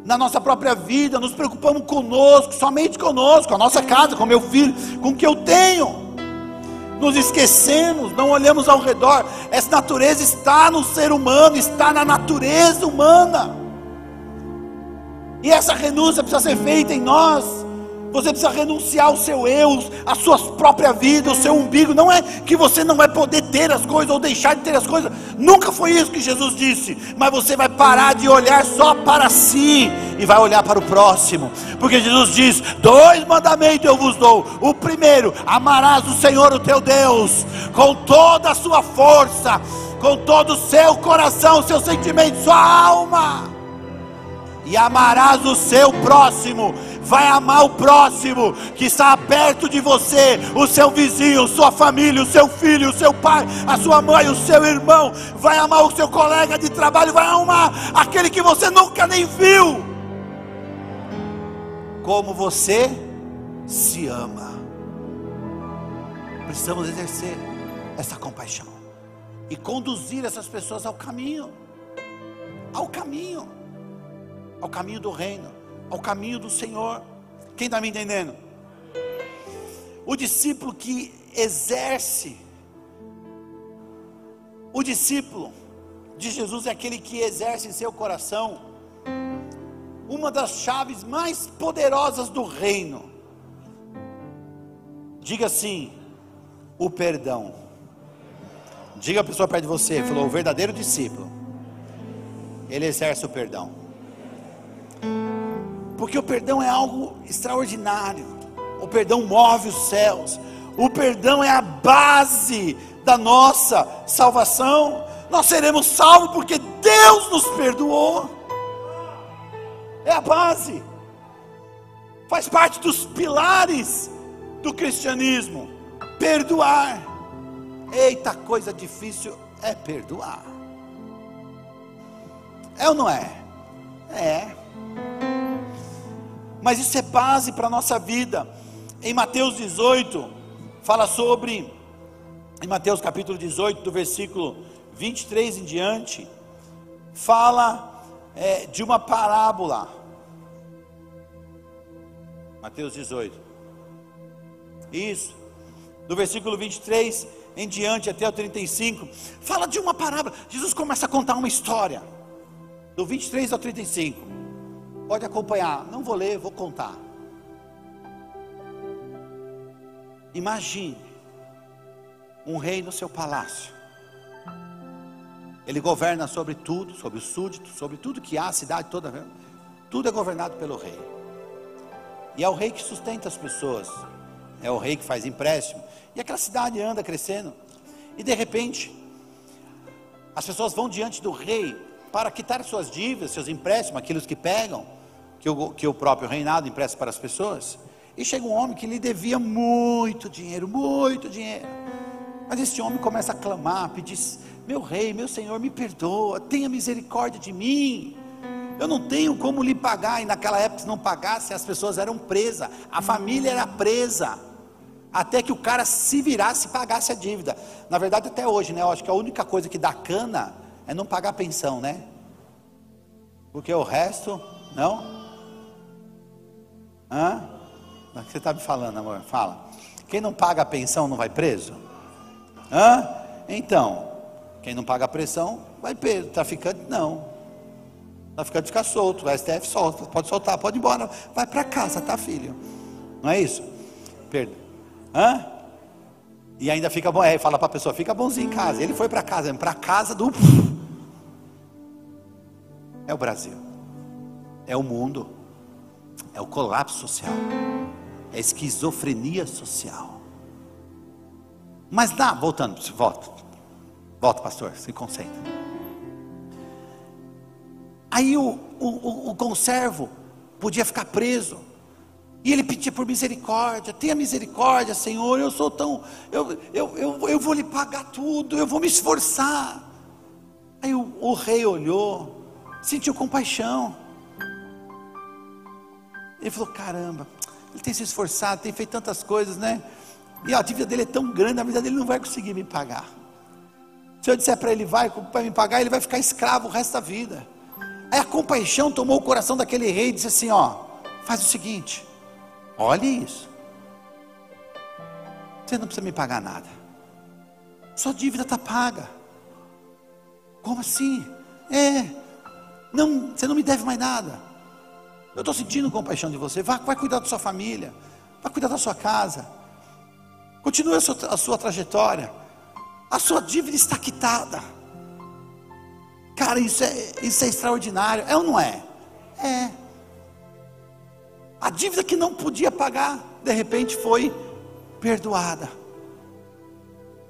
na nossa própria vida, nos preocupamos conosco, somente conosco, com a nossa casa, com meu filho, com o que eu tenho. Nos esquecemos, não olhamos ao redor. Essa natureza está no ser humano, está na natureza humana. E essa renúncia precisa ser feita em nós. Você precisa renunciar ao seu eu, à sua própria vida, o seu umbigo. Não é que você não vai poder ter as coisas ou deixar de ter as coisas. Nunca foi isso que Jesus disse. Mas você vai parar de olhar só para si e vai olhar para o próximo. Porque Jesus diz: dois mandamentos eu vos dou. O primeiro, amarás o Senhor o teu Deus com toda a sua força, com todo o seu coração, seu sentimento, sua alma. E amarás o seu próximo vai amar o próximo que está perto de você, o seu vizinho, sua família, o seu filho, o seu pai, a sua mãe, o seu irmão, vai amar o seu colega de trabalho, vai amar aquele que você nunca nem viu. Como você se ama. Precisamos exercer essa compaixão e conduzir essas pessoas ao caminho, ao caminho, ao caminho do reino ao caminho do Senhor. Quem está me entendendo? O discípulo que exerce, o discípulo de Jesus é aquele que exerce em seu coração uma das chaves mais poderosas do reino. Diga assim: o perdão. Diga a pessoa perto de você, falou, o verdadeiro discípulo, ele exerce o perdão. Porque o perdão é algo extraordinário. O perdão move os céus. O perdão é a base da nossa salvação. Nós seremos salvos porque Deus nos perdoou. É a base. Faz parte dos pilares do cristianismo. Perdoar. Eita, coisa difícil é perdoar. É ou não é? É mas isso é base para a nossa vida. Em Mateus 18, fala sobre, em Mateus capítulo 18, do versículo 23 em diante, fala é, de uma parábola. Mateus 18. Isso. Do versículo 23 em diante até o 35, fala de uma parábola. Jesus começa a contar uma história. Do 23 ao 35. Pode acompanhar. Não vou ler, vou contar. Imagine um rei no seu palácio. Ele governa sobre tudo, sobre o súdito, sobre tudo que há, a cidade toda. Tudo é governado pelo rei. E é o rei que sustenta as pessoas. É o rei que faz empréstimo. E aquela cidade anda crescendo. E de repente, as pessoas vão diante do rei para quitar suas dívidas, seus empréstimos, aqueles que pegam que o, que o próprio reinado empresta para as pessoas. E chega um homem que lhe devia muito dinheiro, muito dinheiro. Mas esse homem começa a clamar, pedir: Meu rei, meu senhor, me perdoa, tenha misericórdia de mim. Eu não tenho como lhe pagar. E naquela época, se não pagasse, as pessoas eram presas, a família era presa. Até que o cara se virasse e pagasse a dívida. Na verdade, até hoje, né? Eu acho que a única coisa que dá cana é não pagar pensão, né? Porque o resto, não. Hã? O que você está me falando, amor? Fala. Quem não paga a pensão não vai preso? Hã? Então, quem não paga a pressão vai preso. Traficante não. Traficante fica solto. O STF solta. Pode soltar, pode ir embora. Vai para casa, tá, filho? Não é isso? Perda. Hã? E ainda fica bom. É, fala para a pessoa, fica bonzinho em casa. Ele foi para casa, para casa do. É o Brasil. É o mundo é o colapso social. É esquizofrenia social. Mas dá, voltando, volta. Volta, pastor, se concentra. Aí o, o, o conservo podia ficar preso. E ele pedia por misericórdia, tenha misericórdia, Senhor, eu sou tão, eu, eu, eu, eu vou lhe pagar tudo, eu vou me esforçar. Aí o, o rei olhou, sentiu compaixão. Ele falou: caramba, ele tem se esforçado, tem feito tantas coisas, né? E a dívida dele é tão grande, a vida dele não vai conseguir me pagar. Se eu disser para ele, vai, para me pagar, ele vai ficar escravo o resto da vida. Aí a compaixão tomou o coração daquele rei e disse assim: ó, faz o seguinte, Olhe isso. Você não precisa me pagar nada. Sua dívida está paga. Como assim? É. Não, você não me deve mais nada. Eu estou sentindo compaixão de você. Vá, vai cuidar da sua família. Vai cuidar da sua casa. Continue a sua, a sua trajetória. A sua dívida está quitada. Cara, isso é, isso é extraordinário. É ou não é? É. A dívida que não podia pagar, de repente foi perdoada.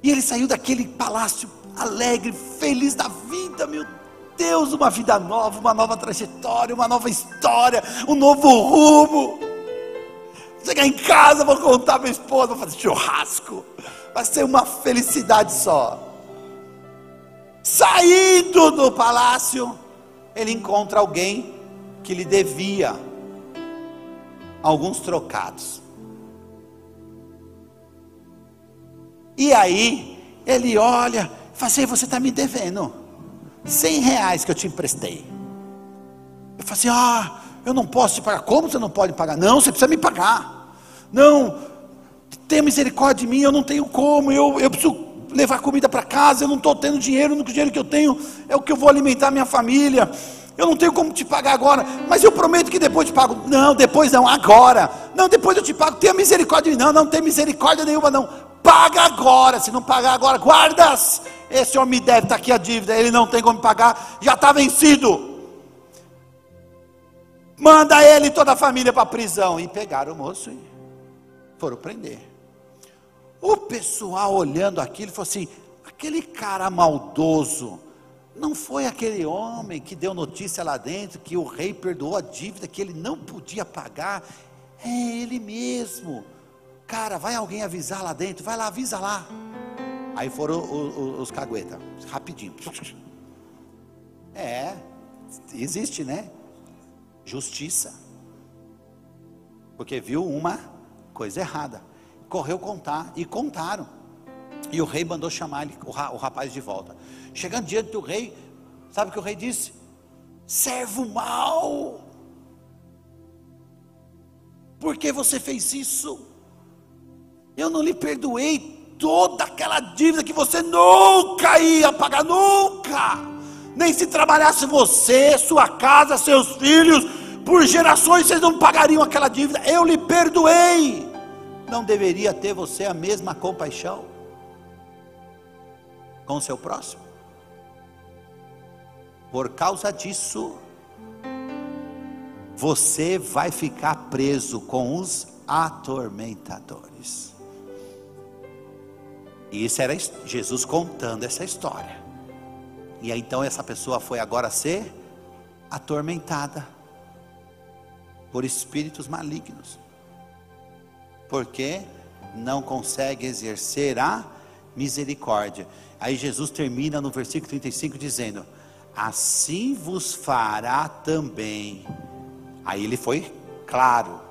E ele saiu daquele palácio alegre, feliz da vida, meu Deus, uma vida nova, uma nova trajetória, uma nova história, um novo rumo. Chegar em casa, vou contar para minha esposa, vou fazer churrasco. Vai ser uma felicidade só. Saindo do palácio, ele encontra alguém que lhe devia alguns trocados. E aí, ele olha fala assim: Você está me devendo 100 reais que eu te emprestei. Eu falo assim: Ah, eu não posso te pagar. Como você não pode pagar? Não, você precisa me pagar. Não, tenha misericórdia de mim, eu não tenho como. Eu, eu preciso levar comida para casa, eu não estou tendo dinheiro, o único dinheiro que eu tenho é o que eu vou alimentar minha família eu não tenho como te pagar agora, mas eu prometo que depois te pago. Não, depois não, agora. Não, depois eu te pago. Tenha misericórdia de mim. Não, não tem misericórdia nenhuma, não. Paga agora. Se não pagar agora, guardas. Esse homem me deve, está aqui a dívida. Ele não tem como pagar, já está vencido. Manda ele e toda a família para a prisão. E pegaram o moço e foram prender. O pessoal olhando aquilo falou assim: aquele cara maldoso não foi aquele homem que deu notícia lá dentro que o rei perdoou a dívida que ele não podia pagar? É ele mesmo. Cara, vai alguém avisar lá dentro? Vai lá, avisa lá. Aí foram os, os, os cagueta, rapidinho. É, existe, né? Justiça. Porque viu uma coisa errada. Correu contar e contaram. E o rei mandou chamar ele, o rapaz de volta. Chegando diante do rei, sabe o que o rei disse? Servo mau, por que você fez isso? Eu não lhe perdoei toda aquela dívida que você nunca ia pagar, nunca. Nem se trabalhasse você, sua casa, seus filhos, por gerações vocês não pagariam aquela dívida. Eu lhe perdoei. Não deveria ter você a mesma compaixão com o seu próximo? Por causa disso, você vai ficar preso com os atormentadores. E isso era Jesus contando essa história. E aí, então essa pessoa foi agora ser atormentada por espíritos malignos. Porque não consegue exercer a misericórdia. Aí Jesus termina no versículo 35 dizendo: assim vos fará também. Aí ele foi claro,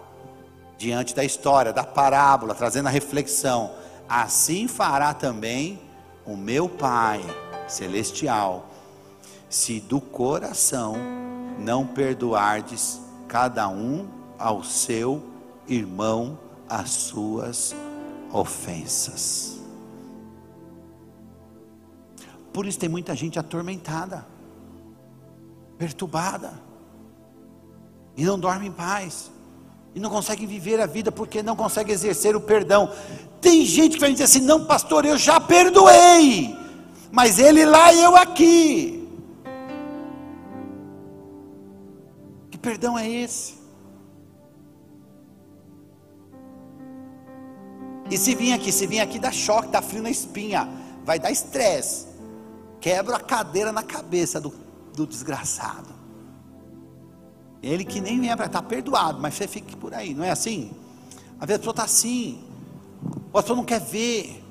diante da história, da parábola, trazendo a reflexão: assim fará também o meu Pai celestial, se do coração não perdoardes cada um ao seu irmão as suas ofensas. Por isso tem muita gente atormentada perturbada, e não dorme em paz, e não consegue viver a vida porque não consegue exercer o perdão. Tem gente que vai dizer assim: não, pastor, eu já perdoei, mas ele lá e eu aqui. Que perdão é esse? E se vir aqui, se vir aqui dá choque, dá frio na espinha, vai dar estresse. Quebra a cadeira na cabeça do, do desgraçado. Ele que nem lembra, está perdoado, mas você fique por aí, não é assim? Às vezes a pessoa está assim, o pastor não quer ver,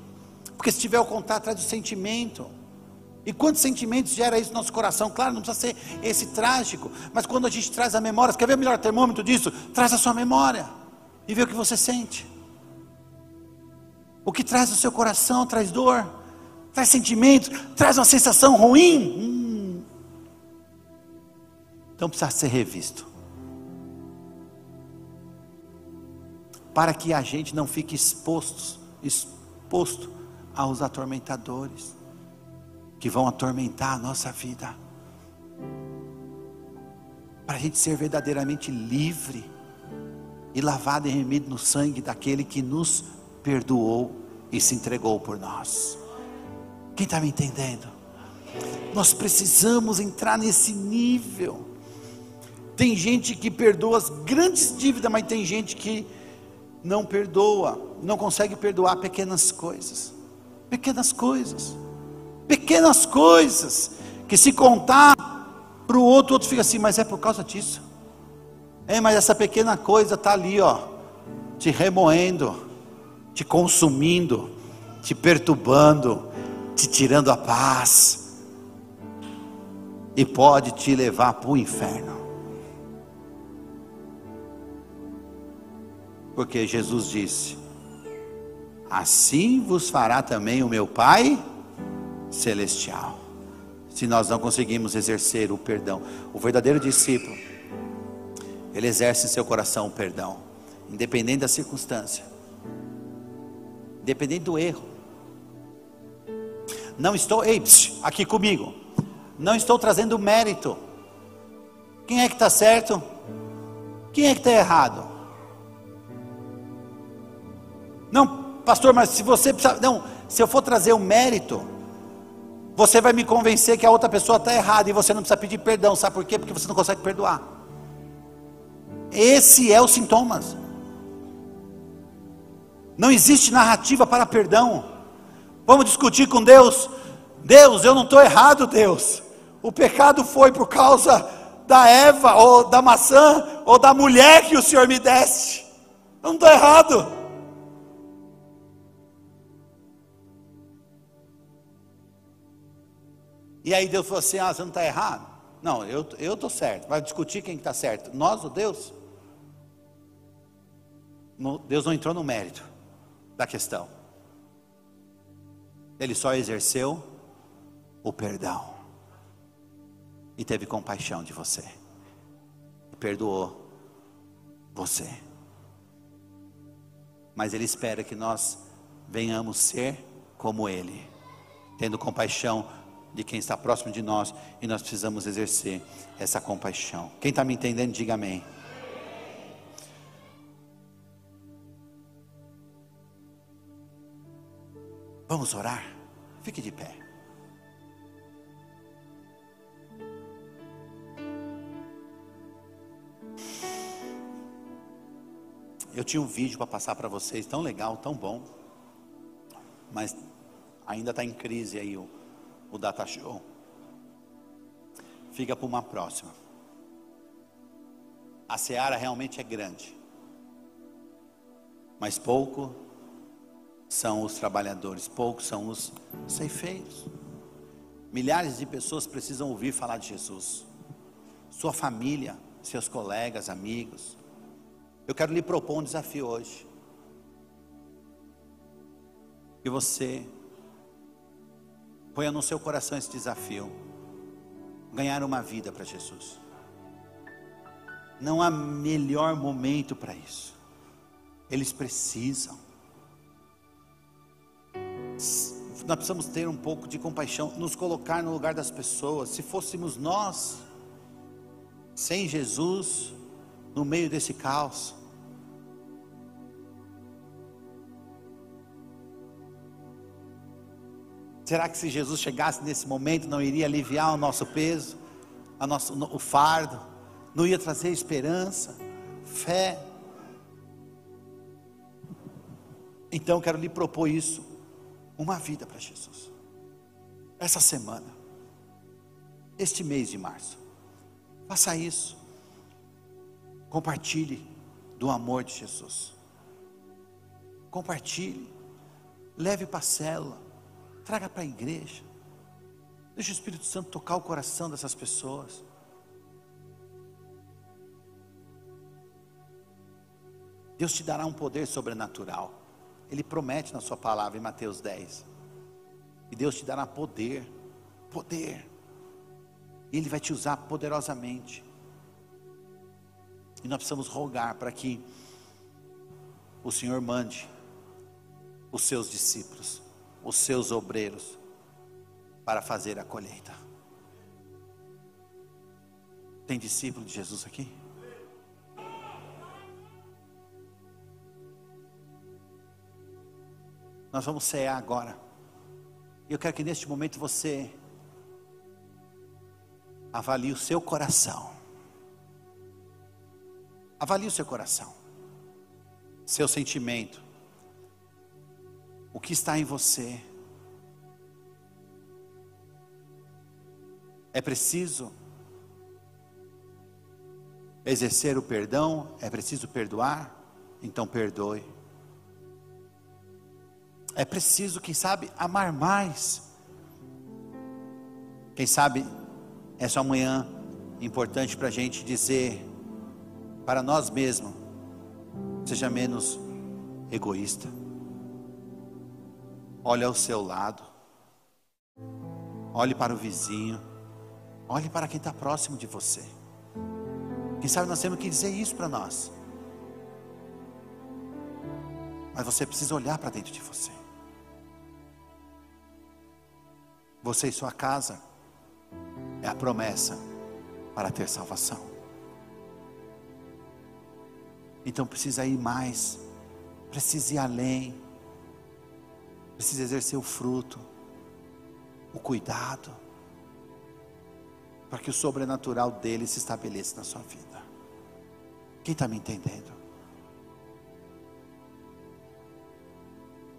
porque se tiver o contato, traz o sentimento. E quantos sentimentos gera isso no nosso coração? Claro, não precisa ser esse trágico, mas quando a gente traz a memória, quer ver o melhor termômetro disso? Traz a sua memória e vê o que você sente. O que traz o seu coração traz dor, traz sentimentos, traz uma sensação ruim. Hum. Então precisa ser revisto. Para que a gente não fique exposto, exposto aos atormentadores que vão atormentar a nossa vida. Para a gente ser verdadeiramente livre e lavado e remido no sangue daquele que nos perdoou e se entregou por nós. Quem está me entendendo? Nós precisamos entrar nesse nível. Tem gente que perdoa as grandes dívidas, mas tem gente que não perdoa, não consegue perdoar pequenas coisas. Pequenas coisas pequenas coisas, que se contar para o outro, o outro fica assim, mas é por causa disso. É, mas essa pequena coisa está ali, ó, te remoendo, te consumindo, te perturbando, te tirando a paz, e pode te levar para o inferno. Porque Jesus disse: Assim vos fará também o meu Pai celestial. Se nós não conseguimos exercer o perdão, o verdadeiro discípulo, ele exerce em seu coração o perdão, independente da circunstância, independente do erro. Não estou, ei, psh, aqui comigo, não estou trazendo mérito. Quem é que está certo? Quem é que está errado? Não, pastor, mas se você precisa, não, se eu for trazer o mérito, você vai me convencer que a outra pessoa está errada e você não precisa pedir perdão. Sabe por quê? Porque você não consegue perdoar. Esse é o sintomas. Não existe narrativa para perdão. Vamos discutir com Deus. Deus, eu não estou errado, Deus. O pecado foi por causa da Eva, ou da maçã, ou da mulher que o Senhor me deste. Eu não estou errado. E aí Deus falou assim: ah, você não está errado? Não, eu estou certo. Vai discutir quem está certo? Nós ou Deus? Deus não entrou no mérito da questão. Ele só exerceu o perdão. E teve compaixão de você. E perdoou você. Mas Ele espera que nós venhamos ser como Ele, tendo compaixão de quem está próximo de nós e nós precisamos exercer essa compaixão. Quem está me entendendo, diga amém. Vamos orar? Fique de pé. Eu tinha um vídeo para passar para vocês, tão legal, tão bom, mas ainda está em crise aí o o data show. Fica para uma próxima. A seara realmente é grande, mas pouco são os trabalhadores, poucos são os ceifeiros. Milhares de pessoas precisam ouvir falar de Jesus. Sua família, seus colegas, amigos. Eu quero lhe propor um desafio hoje. Que você Ponha no seu coração esse desafio. Ganhar uma vida para Jesus. Não há melhor momento para isso. Eles precisam. Nós precisamos ter um pouco de compaixão, nos colocar no lugar das pessoas. Se fôssemos nós, sem Jesus, no meio desse caos, Será que se Jesus chegasse nesse momento não iria aliviar o nosso peso, a nosso, o fardo, não ia trazer esperança, fé? Então quero lhe propor isso, uma vida para Jesus. Essa semana, este mês de março, faça isso. Compartilhe do amor de Jesus. Compartilhe, leve para a célula, traga para a igreja. Deixe o Espírito Santo tocar o coração dessas pessoas. Deus te dará um poder sobrenatural. Ele promete na sua palavra em Mateus 10. E Deus te dará poder, poder. E Ele vai te usar poderosamente. E nós precisamos rogar para que o Senhor mande os seus discípulos, os seus obreiros, para fazer a colheita. Tem discípulo de Jesus aqui? Nós vamos cear agora. Eu quero que neste momento você avalie o seu coração. Avalie o seu coração, seu sentimento, o que está em você. É preciso exercer o perdão, é preciso perdoar, então perdoe. É preciso, quem sabe, amar mais. Quem sabe, essa manhã importante para a gente dizer para nós mesmos: seja menos egoísta. Olhe ao seu lado, olhe para o vizinho, olhe para quem está próximo de você. Quem sabe nós temos que dizer isso para nós. Mas você precisa olhar para dentro de você. Você e sua casa é a promessa para ter salvação. Então precisa ir mais, precisa ir além, precisa exercer o fruto, o cuidado, para que o sobrenatural dele se estabeleça na sua vida. Quem está me entendendo?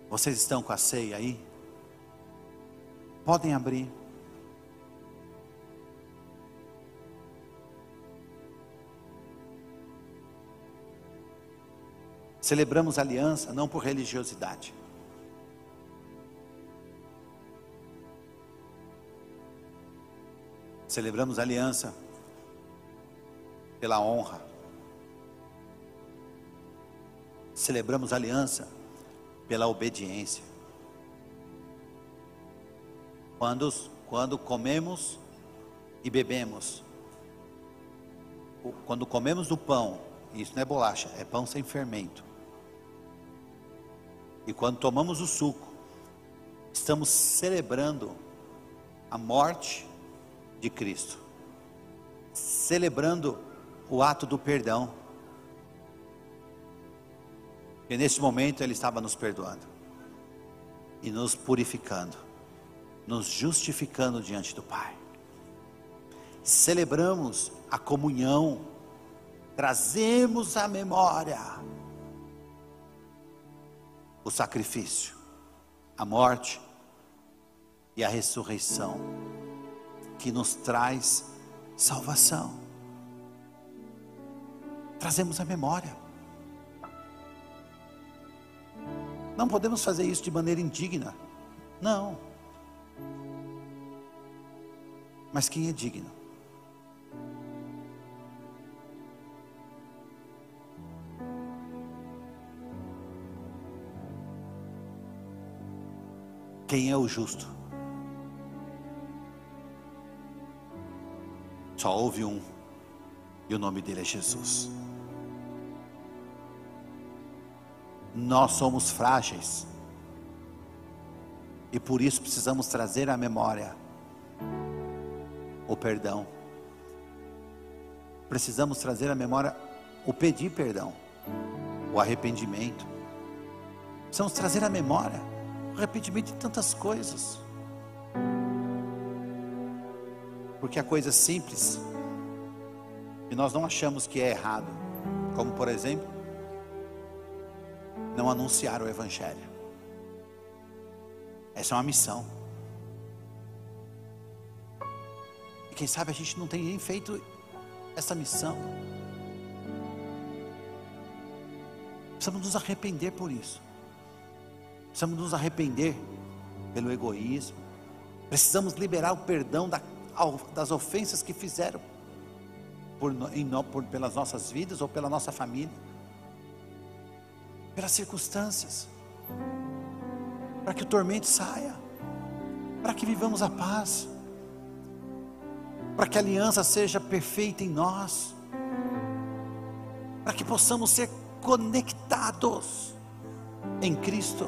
Vocês estão com a ceia aí? Podem abrir. Celebramos aliança não por religiosidade. Celebramos aliança pela honra. Celebramos aliança pela obediência. Quando, quando comemos e bebemos, quando comemos do pão, isso não é bolacha, é pão sem fermento. E quando tomamos o suco, estamos celebrando a morte de Cristo, celebrando o ato do perdão. E nesse momento Ele estava nos perdoando e nos purificando nos justificando diante do Pai. Celebramos a comunhão, trazemos à memória o sacrifício, a morte e a ressurreição, que nos traz salvação. Trazemos a memória. Não podemos fazer isso de maneira indigna. Não. Mas quem é digno? Quem é o justo? Só houve um, e o nome dele é Jesus. Nós somos frágeis, e por isso precisamos trazer à memória o perdão. Precisamos trazer à memória o pedir perdão, o arrependimento. Precisamos trazer à memória o arrependimento de tantas coisas. Porque há coisas simples e nós não achamos que é errado, como por exemplo, não anunciar o Evangelho. Essa é uma missão. E quem sabe a gente não tem nem feito essa missão. Precisamos nos arrepender por isso. Precisamos nos arrepender pelo egoísmo. Precisamos liberar o perdão das ofensas que fizeram por, em, por, pelas nossas vidas ou pela nossa família, pelas circunstâncias, para que o tormento saia, para que vivamos a paz, para que a aliança seja perfeita em nós, para que possamos ser conectados em Cristo.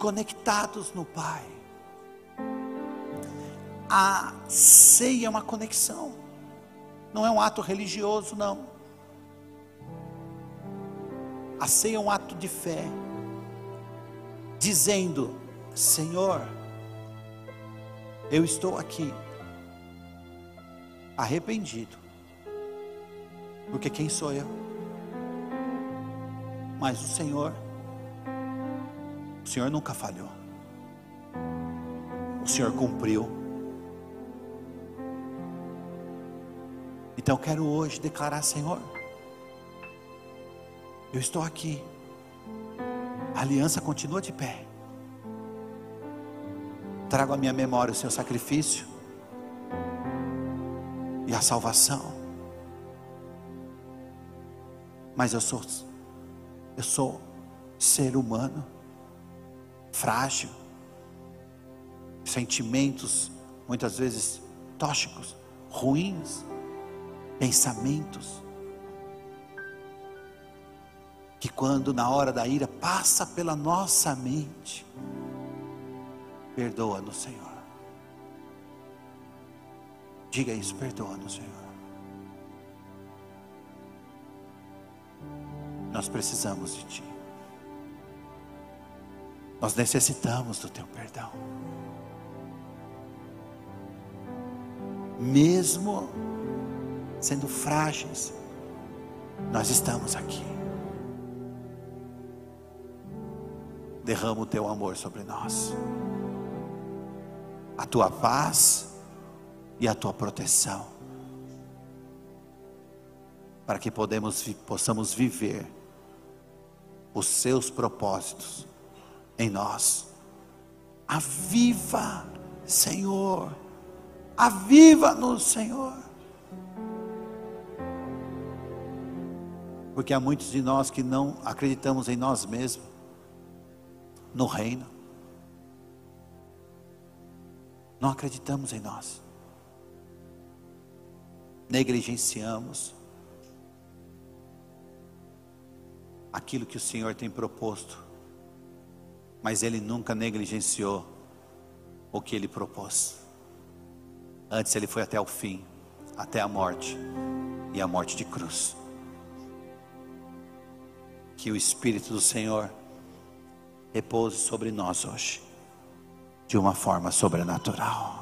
conectados no Pai. A ceia é uma conexão, não é um ato religioso, não. A ceia é um ato de fé, dizendo: Senhor, eu estou aqui, arrependido, porque quem sou eu? Mas o Senhor o Senhor nunca falhou. O Senhor cumpriu. Então eu quero hoje declarar, Senhor, eu estou aqui. A aliança continua de pé. Trago à minha memória o seu sacrifício e a salvação. Mas eu sou eu sou ser humano frágil, sentimentos muitas vezes tóxicos, ruins, pensamentos que quando na hora da ira passa pela nossa mente, perdoa-nos, Senhor. Diga isso, perdoa-nos, Senhor. Nós precisamos de Ti. Nós necessitamos do teu perdão. Mesmo sendo frágeis, nós estamos aqui. Derrama o teu amor sobre nós, a tua paz e a tua proteção, para que podemos, possamos viver os seus propósitos em nós. Aviva, Senhor. Aviva-nos, Senhor. Porque há muitos de nós que não acreditamos em nós mesmos, no reino. Não acreditamos em nós. Negligenciamos aquilo que o Senhor tem proposto mas ele nunca negligenciou o que ele propôs. Antes ele foi até o fim, até a morte e a morte de cruz. Que o Espírito do Senhor repouse sobre nós hoje, de uma forma sobrenatural.